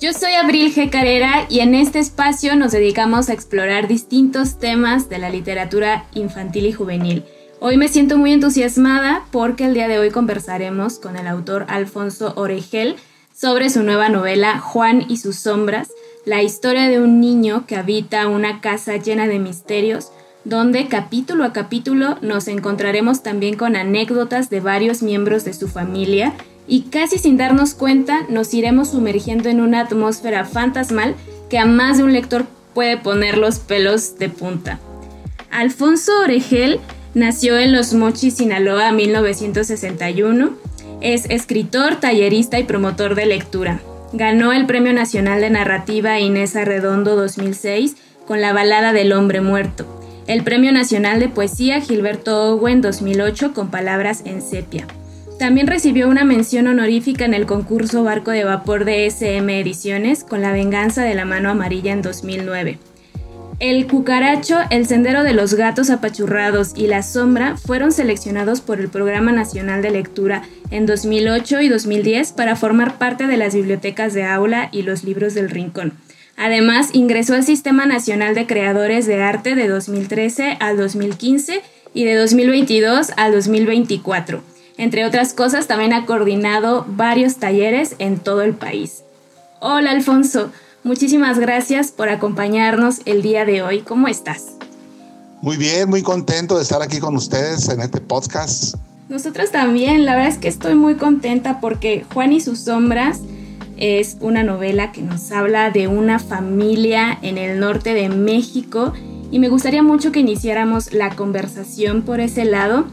Yo soy Abril G. Carrera y en este espacio nos dedicamos a explorar distintos temas de la literatura infantil y juvenil. Hoy me siento muy entusiasmada porque el día de hoy conversaremos con el autor Alfonso Oregel sobre su nueva novela Juan y sus sombras, la historia de un niño que habita una casa llena de misterios, donde capítulo a capítulo nos encontraremos también con anécdotas de varios miembros de su familia y casi sin darnos cuenta nos iremos sumergiendo en una atmósfera fantasmal que a más de un lector puede poner los pelos de punta. Alfonso Oregel nació en Los Mochis, Sinaloa, en 1961. Es escritor, tallerista y promotor de lectura. Ganó el Premio Nacional de Narrativa Inés Arredondo 2006 con la balada del hombre muerto. El Premio Nacional de Poesía Gilberto Owen 2008 con palabras en sepia. También recibió una mención honorífica en el concurso Barco de Vapor de SM Ediciones con La Venganza de la Mano Amarilla en 2009. El Cucaracho, El Sendero de los Gatos Apachurrados y La Sombra fueron seleccionados por el Programa Nacional de Lectura en 2008 y 2010 para formar parte de las bibliotecas de aula y los libros del Rincón. Además, ingresó al Sistema Nacional de Creadores de Arte de 2013 al 2015 y de 2022 al 2024. Entre otras cosas, también ha coordinado varios talleres en todo el país. Hola Alfonso, muchísimas gracias por acompañarnos el día de hoy. ¿Cómo estás? Muy bien, muy contento de estar aquí con ustedes en este podcast. Nosotros también, la verdad es que estoy muy contenta porque Juan y sus sombras es una novela que nos habla de una familia en el norte de México y me gustaría mucho que iniciáramos la conversación por ese lado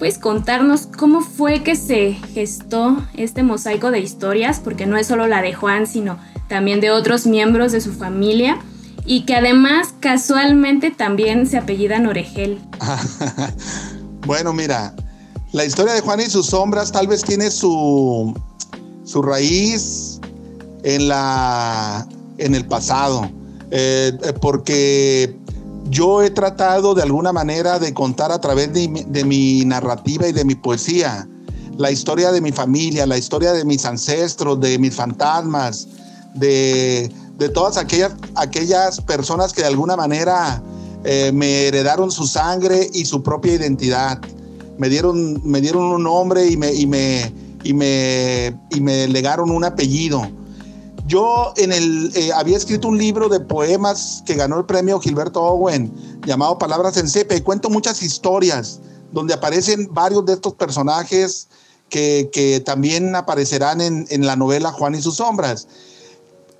¿Puedes contarnos cómo fue que se gestó este mosaico de historias? Porque no es solo la de Juan, sino también de otros miembros de su familia y que además casualmente también se apellidan Oregel. bueno, mira, la historia de Juan y sus sombras tal vez tiene su, su raíz en, la, en el pasado, eh, porque yo he tratado de alguna manera de contar a través de, mi narrativa y de mi poesía la historia de mi familia, la historia de mis ancestros, de mis fantasmas, de, todas aquellas, aquellas personas que de alguna manera eh, me heredaron su sangre y su propia identidad. Me dieron, me dieron un nombre y me, y me, y me, y me legaron un apellido. Yo en el, eh, había escrito un libro de poemas que ganó el premio Gilberto Owen, llamado Palabras en Cepe, y cuento muchas historias donde aparecen varios de estos personajes que, también aparecerán en, la novela Juan y sus sombras.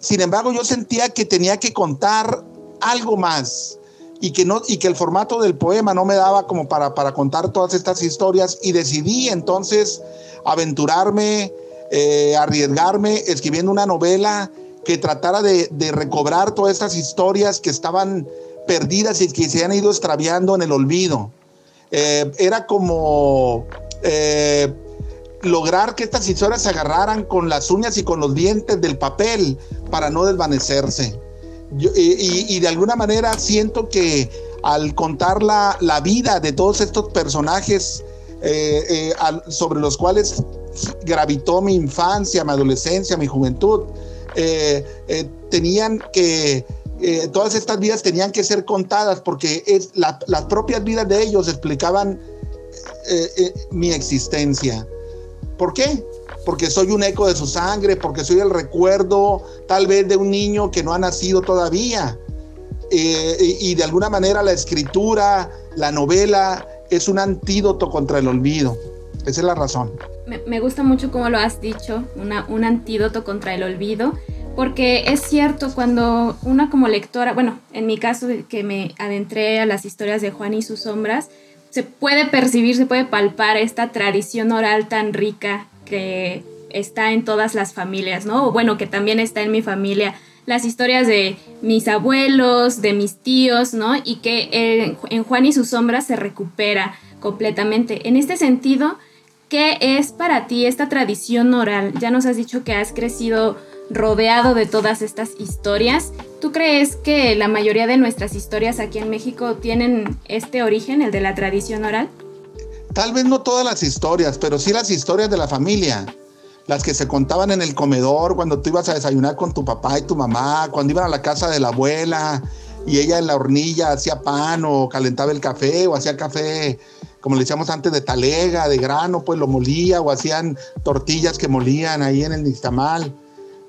Sin embargo, yo sentía que tenía que contar algo más y que, no, y que el formato del poema no me daba como para, para contar todas estas historias y decidí entonces aventurarme eh, arriesgarme escribiendo una novela que tratara de, recobrar todas estas historias que estaban perdidas y que se han ido extraviando en el olvido. Eh, era como eh, lograr que estas historias se agarraran con las uñas y con los dientes del papel para no desvanecerse. y, de alguna manera siento que al contar la, la vida de todos estos personajes sobre los cuales gravitó mi infancia, mi adolescencia, mi juventud. Eh, eh, tenían que, eh, todas estas vidas tenían que ser contadas porque es, las propias vidas de ellos explicaban mi existencia. ¿Por qué? Porque soy un eco de su sangre, porque soy el recuerdo tal vez de un niño que no ha nacido todavía. y de alguna manera la escritura, la novela, es un antídoto contra el olvido. Esa es la razón. Me, gusta mucho como lo has dicho, un antídoto contra el olvido, porque es cierto cuando una como lectora, bueno, en mi caso que me adentré a las historias de Juan y sus sombras, se puede percibir, se puede palpar esta tradición oral tan rica que está en todas las familias, ¿no? O bueno, que también está en mi familia las historias de mis abuelos, de mis tíos, ¿no? Y que en Juan y sus sombras se recupera completamente. En este sentido, ¿qué es para ti esta tradición oral? Ya nos has dicho que has crecido rodeado de todas estas historias. ¿Tú crees que la mayoría de nuestras historias aquí en México tienen este origen, el de la tradición oral? Tal vez no todas las historias, pero sí las historias de la familia. Las que se contaban en el comedor cuando tú ibas a desayunar con tu papá y tu mamá, cuando iban a la casa de la abuela y ella en la hornilla hacía pan o calentaba el café o hacía café, como le decíamos antes, de talega, de grano, pues lo molía o hacían tortillas que molían ahí en el nixtamal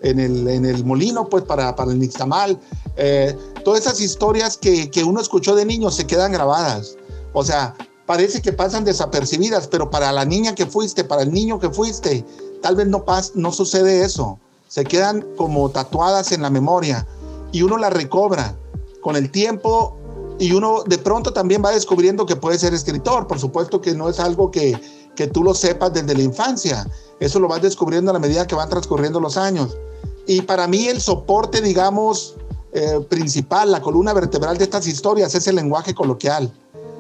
en el, en el molino, pues para, para el nixtamal. Eh, todas esas historias que, que, uno escuchó de niño se quedan grabadas. O sea, parece que pasan desapercibidas, pero para la niña que fuiste, para el niño que fuiste, tal vez no, pas, no sucede eso. Se quedan como tatuadas en la memoria y uno las recobra con el tiempo y uno de pronto también va descubriendo que puede ser escritor. Por supuesto que no es algo que, que tú lo sepas desde la infancia. Eso lo vas descubriendo a la medida que van transcurriendo los años. Y para mí el soporte, digamos, eh, principal, la columna vertebral de estas historias es el lenguaje coloquial.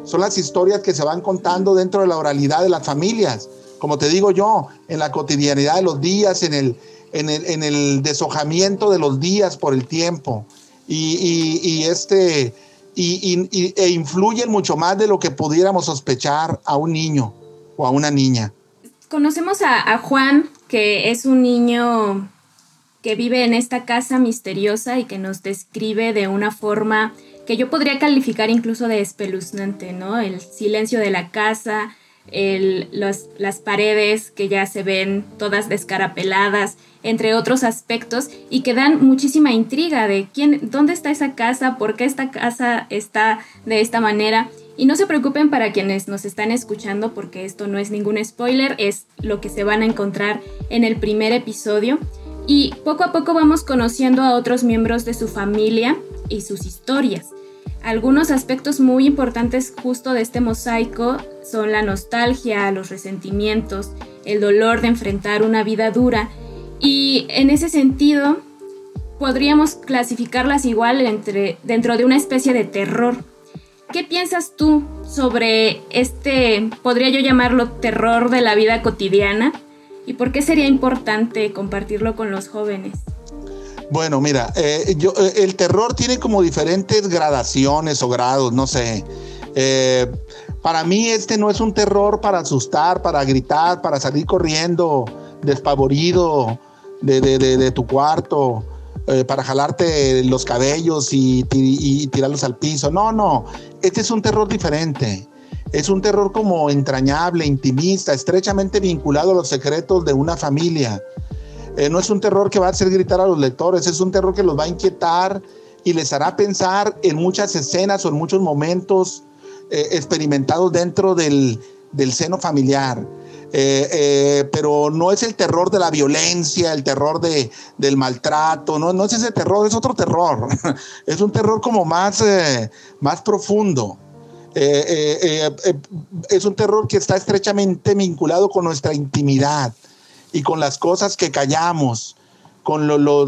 Son las historias que se van contando dentro de la oralidad de las familias. Como te digo yo, en la cotidianidad de los días, en el, en el, en el deshojamiento de los días por el tiempo. Y, este, y, e influyen mucho más de lo que pudiéramos sospechar a un niño o a una niña. Conocemos a, Juan, que es un niño que vive en esta casa misteriosa y que nos describe de una forma que yo podría calificar incluso de espeluznante, ¿no? El silencio de la casa, el, las paredes que ya se ven todas descarapeladas, entre otros aspectos, y que dan muchísima intriga de quién, dónde está esa casa, por qué esta casa está de esta manera. Y no se preocupen para quienes nos están escuchando porque esto no es ningún spoiler, es lo que se van a encontrar en el primer episodio y poco a poco vamos conociendo a otros miembros de su familia y sus historias. Algunos aspectos muy importantes justo de este mosaico son la nostalgia, los resentimientos, el dolor de enfrentar una vida dura y en ese sentido podríamos clasificarlas igual entre, dentro de una especie de terror. ¿Qué piensas tú sobre este, podría yo llamarlo terror de la vida cotidiana? ¿Y por qué sería importante compartirlo con los jóvenes? Bueno, mira, eh, yo, eh, el terror tiene como diferentes gradaciones o grados, no sé. Eh, para mí este no es un terror para asustar, para gritar, para salir corriendo despavorido de, tu cuarto, para jalarte los cabellos y, tirarlos al piso. No, no, este es un terror diferente. Es un terror como entrañable, intimista, estrechamente vinculado a los secretos de una familia. Eh, no es un terror que va a hacer gritar a los lectores, es un terror que los va a inquietar y les hará pensar en muchas escenas o en muchos momentos eh, experimentados dentro del, seno familiar. Eh, pero no es el terror de la violencia, el terror de, del maltrato, no, no es ese terror, es otro terror. es un terror como más, más profundo. Eh, eh, eh, es un terror que está estrechamente vinculado con nuestra intimidad y con las cosas que callamos, con,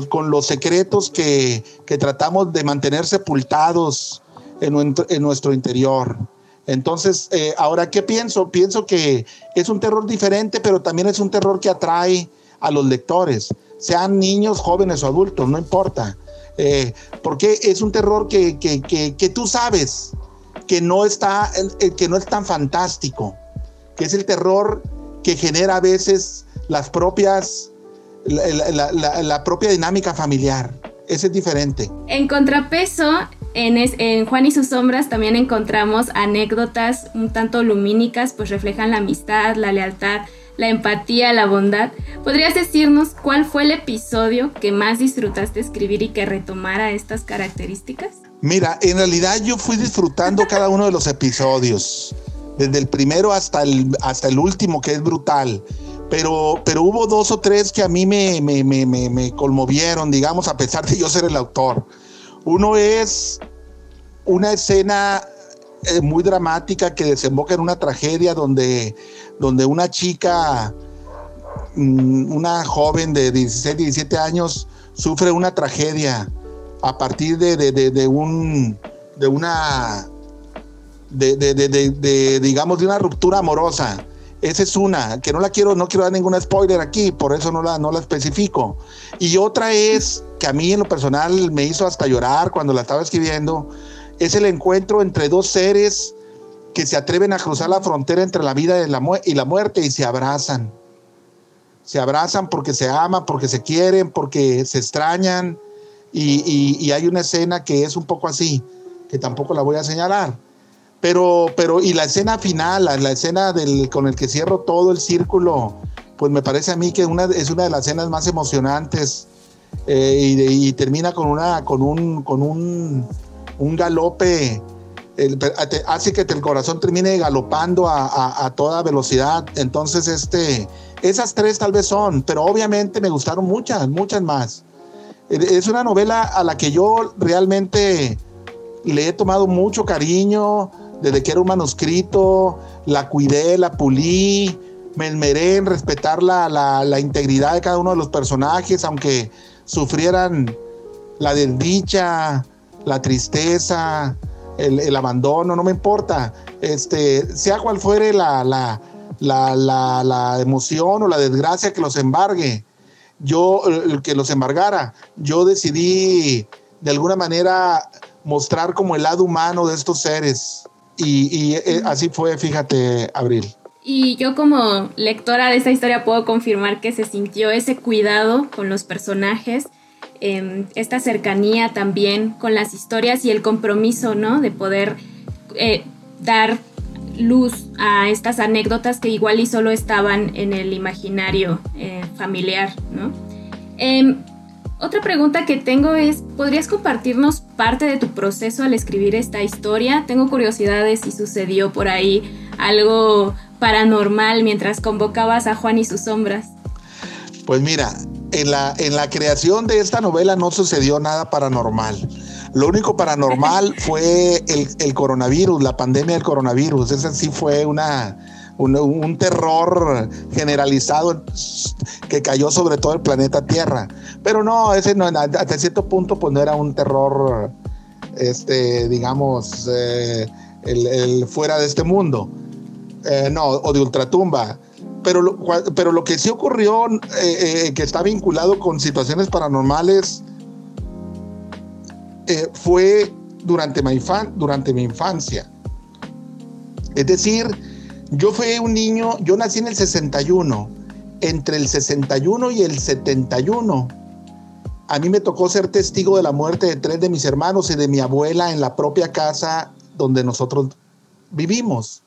con los secretos que, tratamos de mantener sepultados en, nuestro interior. Entonces, ahora, ¿qué pienso? Pienso que es un terror diferente, pero también es un terror que atrae a los lectores, sean niños, jóvenes o adultos, no importa. porque es un terror que, que tú sabes, que no está, que no es tan fantástico, que es el terror que genera a veces las propias, la, propia dinámica familiar. Ese es diferente. En contrapeso, en, en, Juan y sus sombras también encontramos anécdotas un tanto lumínicas, pues reflejan la amistad, la lealtad, la empatía, la bondad. ¿Podrías decirnos cuál fue el episodio que más disfrutaste escribir y que retomara estas características? Mira, en realidad yo fui disfrutando cada uno de los episodios, desde el primero hasta el, hasta el último, que es brutal. Pero, pero hubo dos o tres que a mí me, me, me, me conmovieron, digamos, a pesar de yo ser el autor. Uno es una escena eh, muy dramática que desemboca en una tragedia donde, donde una chica mm, una joven de 16, 17 años sufre una tragedia a partir de, de un, de una, de, digamos, de una ruptura amorosa. Esa es una, que no la quiero, no quiero dar ningún spoiler aquí, por eso no la, no la especifico. Y otra es, que a mí en lo personal me hizo hasta llorar cuando la estaba escribiendo, es el encuentro entre dos seres que se atreven a cruzar la frontera entre la vida y la, muerte y se abrazan. Se abrazan porque se aman, porque se quieren, porque se extrañan. Y, hay una escena que es un poco así, que tampoco la voy a señalar. Pero, pero, y la escena final, la, escena del, con el que cierro todo el círculo, pues me parece a mí que una, es una de las escenas más emocionantes eh, y, termina con, una, con, un, con un, un galope hace que el corazón termine galopando a, toda velocidad. Entonces, este, esas tres tal vez son, pero obviamente me gustaron muchas, muchas más. Es una novela a la que yo realmente le he tomado mucho cariño desde que era un manuscrito, la cuidé, la pulí, me esmeré en respetar la, la integridad de cada uno de los personajes, aunque sufrieran la desdicha, la tristeza, el, abandono, no me importa. Este, sea cual fuere la, la, la, emoción o la desgracia que los embargue, yo, el que los embargara, yo decidí de alguna manera mostrar como el lado humano de estos seres. Y, eh, así fue, fíjate, Abril. Y yo como lectora de esta historia puedo confirmar que se sintió ese cuidado con los personajes Em, esta cercanía también con las historias y el compromiso, ¿no? De poder eh, dar luz a estas anécdotas que igual y solo estaban en el imaginario eh, familiar, ¿no? Otra pregunta que tengo es, ¿podrías compartirnos parte de tu proceso al escribir esta historia? Tengo curiosidad de si sucedió por ahí algo paranormal mientras convocabas a Juan y sus sombras. Pues mira, en la, en la creación de esta novela no sucedió nada paranormal. Lo único paranormal fue el, coronavirus, la pandemia del coronavirus. Ese sí fue una, un, terror generalizado que cayó sobre todo el planeta Tierra. Pero no, ese no, hasta cierto punto pues no era un terror, este, digamos, eh, el, fuera de este mundo. Eh, no, o de ultratumba pero lo, que sí ocurrió, eh, que está vinculado con situaciones paranormales, fue durante mi, durante mi infancia. Es decir, yo fui un niño, yo nací en el 61, entre el 61 y el 71. A mí me tocó ser testigo de la muerte de tres de mis hermanos y de mi abuela en la propia casa donde nosotros vivimos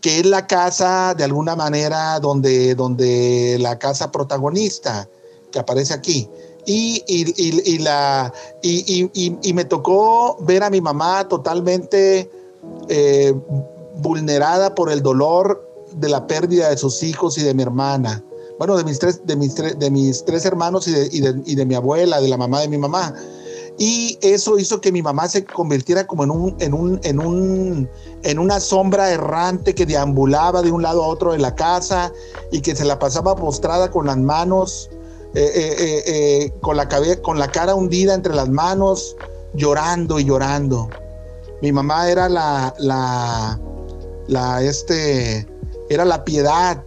que es la casa de alguna manera donde, donde la casa protagonista que aparece aquí. Y, y, la, y, me tocó ver a mi mamá totalmente eh, vulnerada por el dolor de la pérdida de sus hijos y de mi hermana. Bueno, de mis tres, de mis de mis tres hermanos y de, y de mi abuela, de la mamá de mi mamá. Y eso hizo que mi mamá se convirtiera como en un, en un, en un, en una sombra errante que deambulaba de un lado a otro de la casa y que se la pasaba postrada con las manos, eh, eh, eh, con, la con la cara hundida entre las manos, llorando y llorando. Mi mamá era la, la, la, este, era la piedad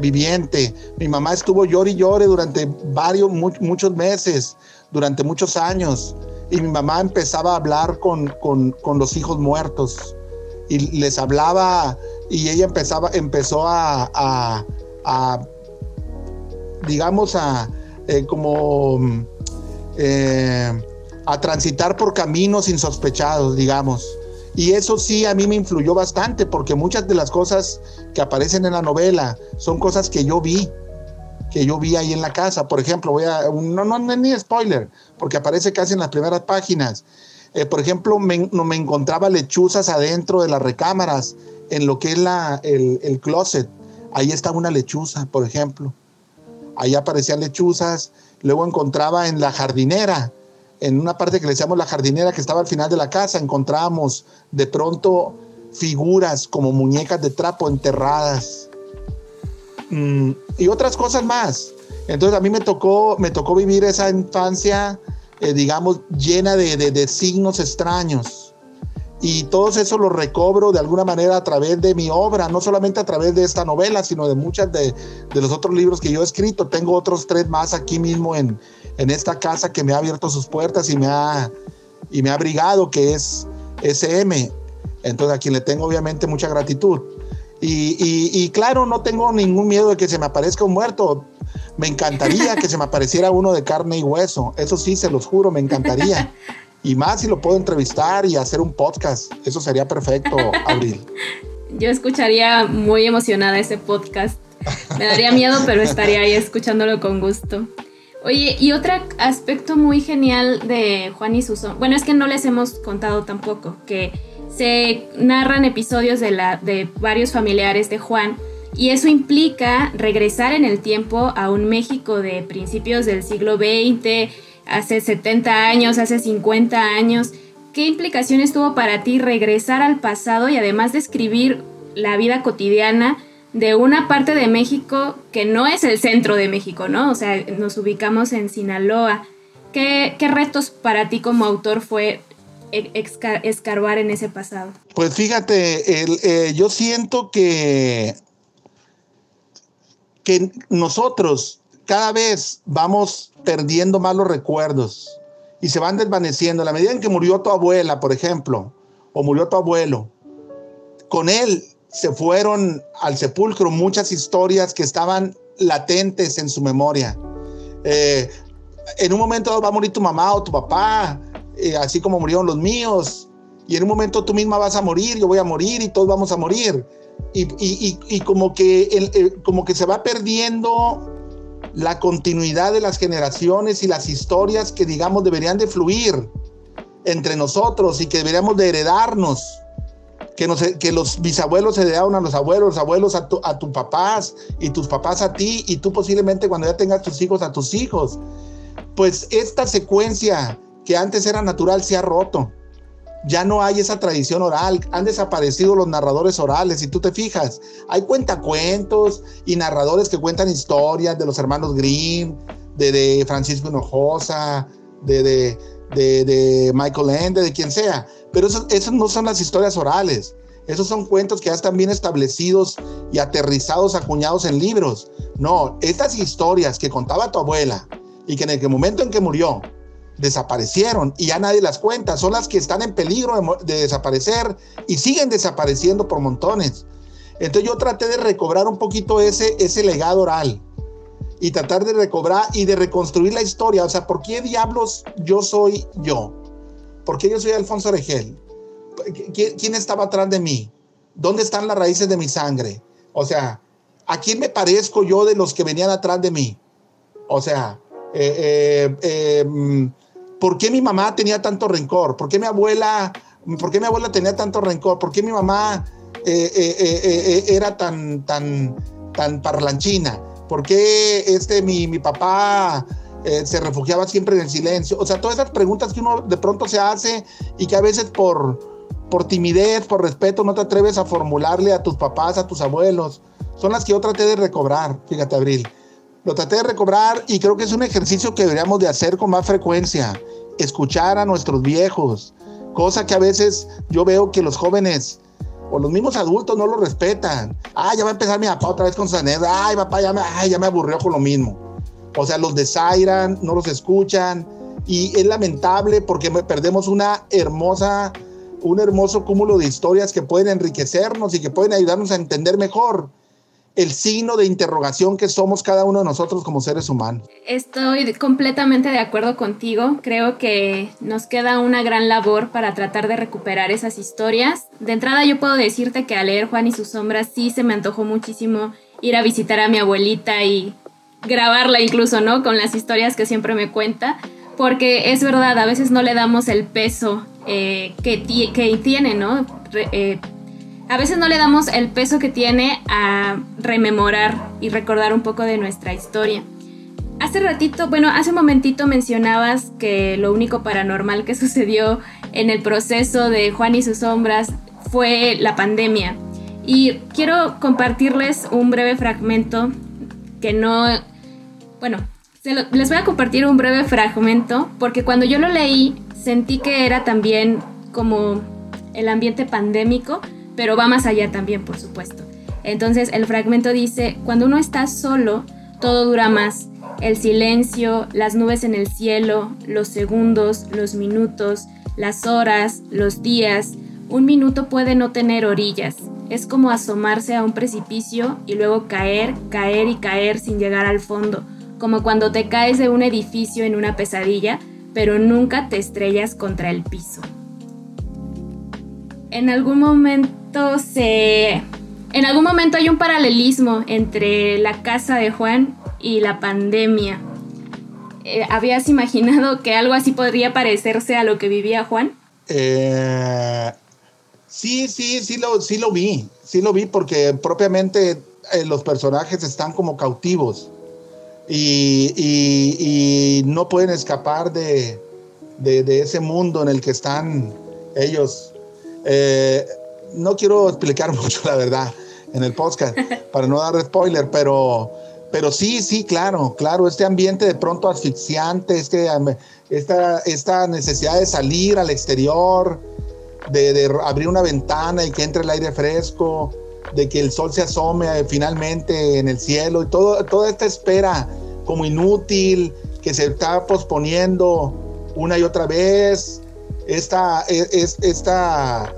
viviente. Mi mamá estuvo llore y llore durante varios, muchos meses durante muchos años y mi mamá empezaba a hablar con, los hijos muertos y les hablaba y ella empezaba, empezó a, digamos, a eh, como eh, a transitar por caminos insospechados, digamos. Y eso sí a mí me influyó bastante porque muchas de las cosas que aparecen en la novela son cosas que yo vi que yo vi ahí en la casa. Por ejemplo, voy a, no, no, no ni spoiler, porque aparece casi en las primeras páginas. Eh, por ejemplo, me, encontraba lechuzas adentro de las recámaras, en lo que es la, el, el closet. Ahí estaba una lechuza, por ejemplo. Ahí aparecían lechuzas. Luego encontraba en la jardinera, en una parte que le decíamos la jardinera que estaba al final de la casa, encontrábamos de pronto figuras como muñecas de trapo enterradas mm, y otras cosas más. Entonces a mí me tocó, me tocó vivir esa infancia, eh, digamos, llena de, de, signos extraños. Y todo eso lo recobro de alguna manera a través de mi obra, no solamente a través de esta novela, sino de muchas de, de los otros libros que yo he escrito. Tengo otros tres más aquí mismo en, en esta casa que me ha abierto sus puertas y me ha, y me ha abrigado, que es SM. Entonces a quien le tengo obviamente mucha gratitud. Y, y, y, claro, no tengo ningún miedo de que se me aparezca un muerto. Me encantaría que se me apareciera uno de carne y hueso. Eso sí, se los juro, me encantaría. Y más si lo puedo entrevistar y hacer un podcast. Eso sería perfecto, Abril. Yo escucharía muy emocionada ese podcast. Me daría miedo, pero estaría ahí escuchándolo con gusto. Oye, y otro aspecto muy genial de Juan y Susan, bueno, es que no les hemos contado tampoco, que se narran episodios de, la, de varios familiares de Juan y eso implica regresar en el tiempo a un México de principios del siglo XX, hace 70 años, hace 50 años. ¿Qué implicaciones tuvo para ti regresar al pasado y además describir la vida cotidiana de una parte de México que no es el centro de México, ¿no? O sea, nos ubicamos en Sinaloa. ¿Qué, qué retos para ti como autor fue escarbar en ese pasado? Pues fíjate, eh, yo siento que que nosotros cada vez vamos perdiendo más los recuerdos y se van desvaneciendo. La medida en que murió tu abuela, por ejemplo, o murió tu abuelo, con él se fueron al sepulcro muchas historias que estaban latentes en su memoria. Eh, en un momento va a morir tu mamá o tu papá, eh, así como murieron los míos, y en un momento tú misma vas a morir, yo voy a morir y todos vamos a morir y, como, que como que se va perdiendo la continuidad de las generaciones y las historias que digamos deberían de fluir entre nosotros y que deberíamos de heredarnos. Que, los bisabuelos heredaron a los abuelos, los abuelos a, a tus papás y tus papás a ti y tú posiblemente cuando ya tengas tus hijos a tus hijos. Pues esta secuencia que antes era natural se ha roto ya no hay esa tradición oral, han desaparecido los narradores orales, si tú te fijas, hay cuentacuentos y narradores que cuentan historias de los hermanos Grimm, de, Francisco Hinojosa, de, de, de, Michael Ende, de quien sea, pero esos, no son las historias orales, esos son cuentos que ya están bien establecidos y aterrizados, acuñados en libros. No, estas historias que contaba tu abuela y que en el momento en que murió, desaparecieron y ya nadie las cuenta, son las que están en peligro de, desaparecer y siguen desapareciendo por montones. Entonces yo traté de recobrar un poquito ese, ese legado oral y tratar de recobrar y de reconstruir la historia. O sea, ¿por qué diablos yo soy yo? ¿Por qué yo soy Alfonso Regel? ¿Quién estaba atrás de mí? ¿Dónde están las raíces de mi sangre? O sea, ¿a quién me parezco yo de los que venían atrás de mí? O sea, eh, eh, eh, ¿por qué mi mamá tenía tanto rencor? ¿Por qué mi abuela, por qué mi abuela tenía tanto rencor? ¿Por qué mi mamá era tan, tan, tan parlanchina? ¿Por qué este, mi, mi papá se refugiaba siempre en el silencio? O sea, todas esas preguntas que uno de pronto se hace y que a veces por, por timidez, por respeto, no te atreves a formularle a tus papás, a tus abuelos, son las que yo traté de recobrar, fíjate, Abril. Lo traté de recobrar y creo que es un ejercicio que deberíamos de hacer con más frecuencia escuchar a nuestros viejos, cosa que a veces yo veo que los jóvenes o los mismos adultos no lo respetan. Ah, ya va a empezar mi papá otra vez con su Ay, papá, ya me, ya me aburrió con lo mismo. O sea, los desairan, no los escuchan. Y es lamentable porque perdemos una hermosa, un hermoso cúmulo de historias que pueden enriquecernos y que pueden ayudarnos a entender mejor el signo de interrogación que somos cada uno de nosotros como seres humanos. Estoy completamente de acuerdo contigo. Creo que nos queda una gran labor para tratar de recuperar esas historias. De entrada yo puedo decirte que al leer Juan y sus sombras sí se me antojó muchísimo ir a visitar a mi abuelita y grabarla incluso, ¿no? Con las historias que siempre me cuenta. Porque es verdad, a veces no le damos el peso eh, que, que, tiene, ¿no? Eh, a veces no le damos el peso que tiene a rememorar y recordar un poco de nuestra historia. Hace ratito, bueno, hace un momentito mencionabas que lo único paranormal que sucedió en el proceso de Juan y sus sombras fue la pandemia. Y quiero compartirles un breve fragmento que no... Bueno, les voy a compartir un breve fragmento porque cuando yo lo leí sentí que era también como el ambiente pandémico, pero va más allá también, por supuesto. Entonces el fragmento dice, cuando uno está solo, todo dura más. El silencio, las nubes en el cielo, los segundos, los minutos, las horas, los días. Un minuto puede no tener orillas. Es como asomarse a un precipicio y luego caer, caer y caer sin llegar al fondo, como cuando te caes de un edificio en una pesadilla, pero nunca te estrellas contra el piso. En algún momento se en algún momento hay un paralelismo entre la casa de Juan y la pandemia. Eh, ¿Habías imaginado que algo así podría parecerse a lo que vivía Juan? Eh, sí, sí, sí lo, sí lo vi. Sí lo vi porque propiamente eh, los personajes están como cautivos y, no pueden escapar de, ese mundo en el que están ellos. No quiero explicar mucho, la verdad en el podcast, para no dar spoiler, pero, pero sí, sí, claro, claro, este ambiente de pronto asfixiante, este, esta, esta necesidad de salir al exterior, de, abrir una ventana y que entre el aire fresco, de que el sol se asome eh, finalmente en el cielo y todo, toda esta espera como inútil que se está posponiendo una y otra vez, esta, e, es, esta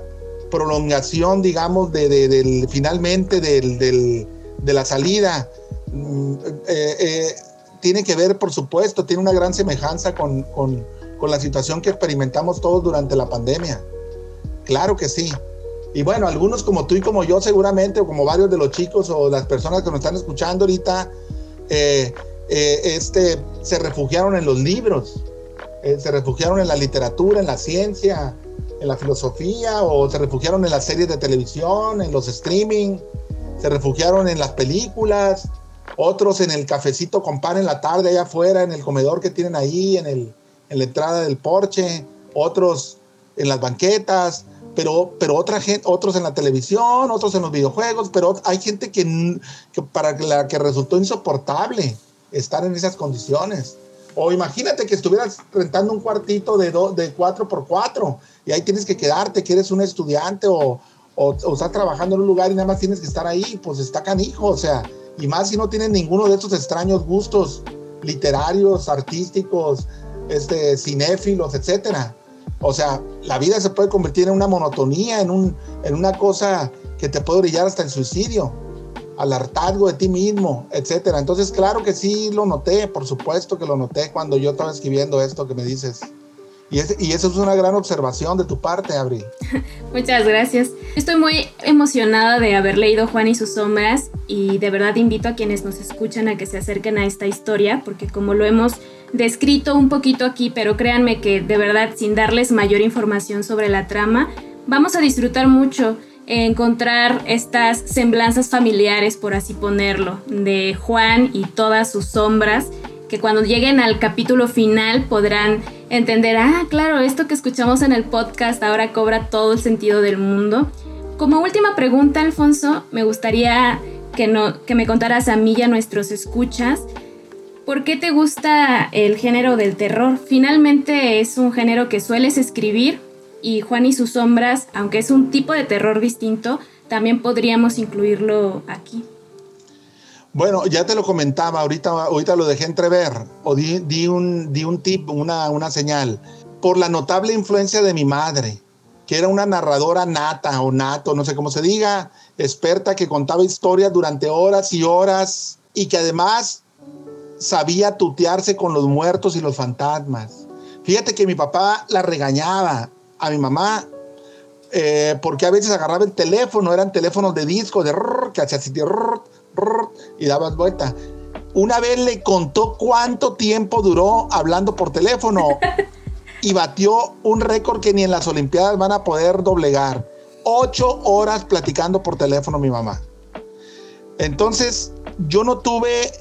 prolongación, digamos, de, finalmente de la salida. Mm, eh, eh, tiene que ver, por supuesto, tiene una gran semejanza con, la situación que experimentamos todos durante la pandemia. Claro que sí. Y bueno, algunos como tú y como yo seguramente, o como varios de los chicos o las personas que nos están escuchando ahorita, eh, este, se refugiaron en los libros, se refugiaron en la literatura, en la ciencia, en la filosofía o se refugiaron en las series de televisión, en los streaming, se refugiaron en las películas, otros en el cafecito con pan en la tarde allá afuera, en el comedor que tienen ahí, en, el, en la entrada del porche, otros en las banquetas, pero, pero otra gente, otros en la televisión, otros en los videojuegos, pero hay gente que, que para la que resultó insoportable estar en esas condiciones. O imagínate que estuvieras rentando un cuartito de, de 4 por 4 y ahí tienes que quedarte, que eres un estudiante o, o, estás trabajando en un lugar y nada más tienes que estar ahí, pues está canijo, o sea, y más si no tienes ninguno de esos extraños gustos literarios, artísticos, este, cinéfilos, etcétera. O sea, la vida se puede convertir en una monotonía, en, un, en una cosa que te puede brillar hasta el suicidio al hartazgo de ti mismo, etcétera. Entonces, claro que sí lo noté, por supuesto que lo noté cuando yo estaba escribiendo esto que me dices. Y, y eso es una gran observación de tu parte, Abril. Muchas gracias. Estoy muy emocionada de haber leído Juan y sus sombras y de verdad invito a quienes nos escuchan a que se acerquen a esta historia porque como lo hemos descrito un poquito aquí, pero créanme que de verdad sin darles mayor información sobre la trama, vamos a disfrutar mucho encontrar estas semblanzas familiares, por así ponerlo, de Juan y todas sus sombras, que cuando lleguen al capítulo final podrán entender, ah, claro, esto que escuchamos en el podcast ahora cobra todo el sentido del mundo. Como última pregunta, Alfonso, me gustaría que, no, que me contaras a mí y a nuestros escuchas, ¿por qué te gusta el género del terror? Finalmente es un género que sueles escribir y Juan y sus sombras, aunque es un tipo de terror distinto, también podríamos incluirlo aquí. Bueno, ya te lo comentaba, ahorita, ahorita lo dejé entrever, o di, un, di un tip, una, una señal, por la notable influencia de mi madre, que era una narradora nata o nato, no sé cómo se diga, experta que contaba historias durante horas y horas y que además sabía tutearse con los muertos y los fantasmas. Fíjate que mi papá la regañaba a mi mamá eh, porque a veces agarraba el teléfono, eran teléfonos de disco, de que hacía así, y dabas vuelta. Una vez le contó cuánto tiempo duró hablando por teléfono y batió un récord que ni en las Olimpiadas van a poder doblegar. Ocho horas platicando por teléfono mi mamá. Entonces, yo no tuve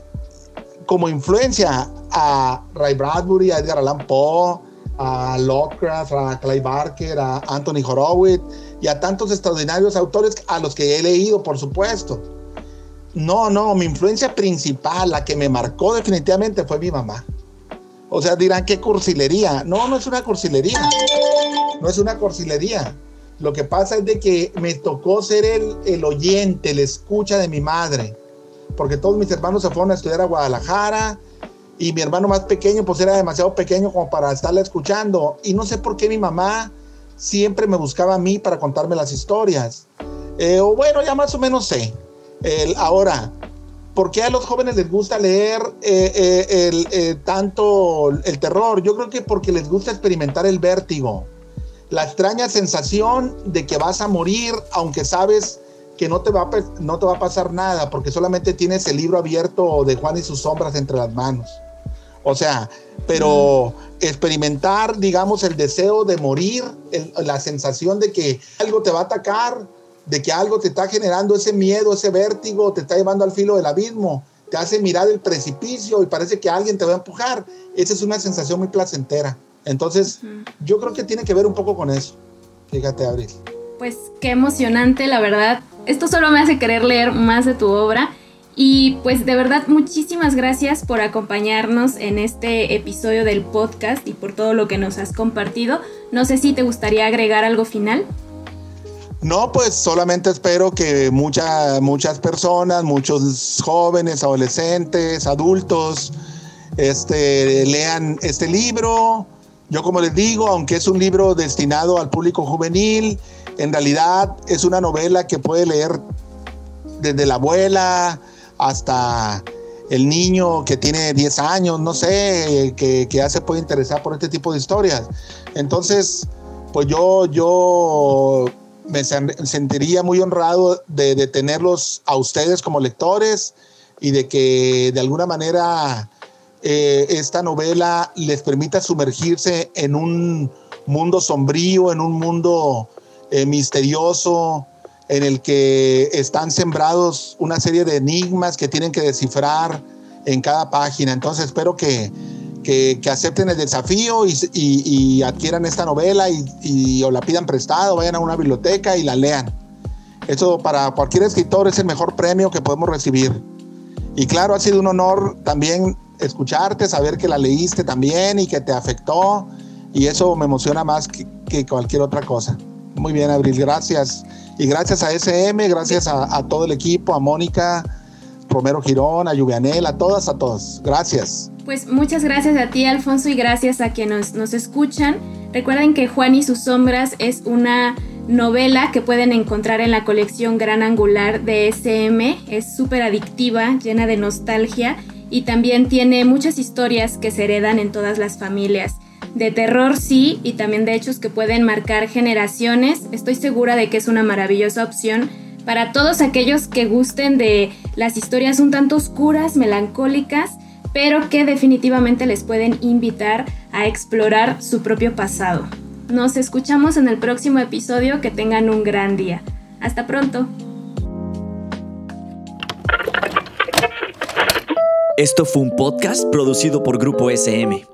como influencia a Ray Bradbury, a Edgar Allan Poe, a Lovecraft, a Clay Barker, a Anthony Horowitz y a tantos extraordinarios autores a los que he leído, por supuesto. No, no, mi influencia principal, la que me marcó definitivamente fue mi mamá. O sea, dirán, ¿qué cursilería? No, no es una cursilería. No es una cursilería. Lo que pasa es de que me tocó ser el, el oyente, el escucha de mi madre. Porque todos mis hermanos se fueron a estudiar a Guadalajara y mi hermano más pequeño pues era demasiado pequeño como para estarle escuchando. Y no sé por qué mi mamá siempre me buscaba a mí para contarme las historias. Eh, o bueno, ya más o menos sé. El, ahora, ¿por qué a los jóvenes les gusta leer eh, eh, el, tanto el terror? Yo creo que porque les gusta experimentar el vértigo. La extraña sensación de que vas a morir, aunque sabes que no te, va a, no te va a pasar nada, porque solamente tienes el libro abierto de Juan y sus sombras entre las manos. O sea, pero experimentar, digamos, el deseo de morir, la sensación de que algo te va a atacar, de que algo te está generando ese miedo, ese vértigo, te está llevando al filo del abismo, te hace mirar el precipicio y parece que alguien te va a empujar. Esa es una sensación muy placentera. Entonces, yo creo que tiene que ver un poco con eso. Fíjate, Abril. Pues qué emocionante, la verdad. Esto solo me hace querer leer más de tu obra. Y pues de verdad muchísimas gracias por acompañarnos en este episodio del podcast y por todo lo que nos has compartido. No sé si te gustaría agregar algo final. No, pues solamente espero que muchas personas, muchos jóvenes, adolescentes, adultos, este, lean este libro. Yo como les digo, aunque es un libro destinado al público juvenil, en realidad es una novela que puede leer desde la abuela, hasta el niño que tiene 10 años, no sé, que, que, ya se puede interesar por este tipo de historias. Entonces, pues yo, yo me sentiría muy honrado de, tenerlos a ustedes como lectores y de que de alguna manera eh, esta novela les permita sumergirse en un mundo sombrío, en un mundo eh, misterioso, en el que están sembrados una serie de enigmas que tienen que descifrar en cada página. Entonces espero que, que, acepten el desafío y, y, adquieran esta novela y, o la pidan prestado, vayan a una biblioteca y la lean. Eso para cualquier escritor es el mejor premio que podemos recibir. Y claro, ha sido un honor también escucharte, saber que la leíste también y que te afectó. Y eso me emociona más que, que cualquier otra cosa. Muy bien, Abril, gracias. Y gracias a SM, gracias a, todo el equipo, a Mónica, Romero Girón, a Lluvianel, a todas, a todos. Gracias. Pues muchas gracias a ti, Alfonso, y gracias a quienes nos, escuchan. Recuerden que Juan y sus sombras es una novela que pueden encontrar en la colección Gran Angular de SM. Es súper adictiva, llena de nostalgia y también tiene muchas historias que se heredan en todas las familias de terror sí, y también de hechos que pueden marcar generaciones. Estoy segura de que es una maravillosa opción para todos aquellos que gusten de las historias un tanto oscuras, melancólicas, pero que definitivamente les pueden invitar a explorar su propio pasado. Nos escuchamos en el próximo episodio, que tengan un gran día. Hasta pronto. Esto fue un podcast producido por Grupo SM.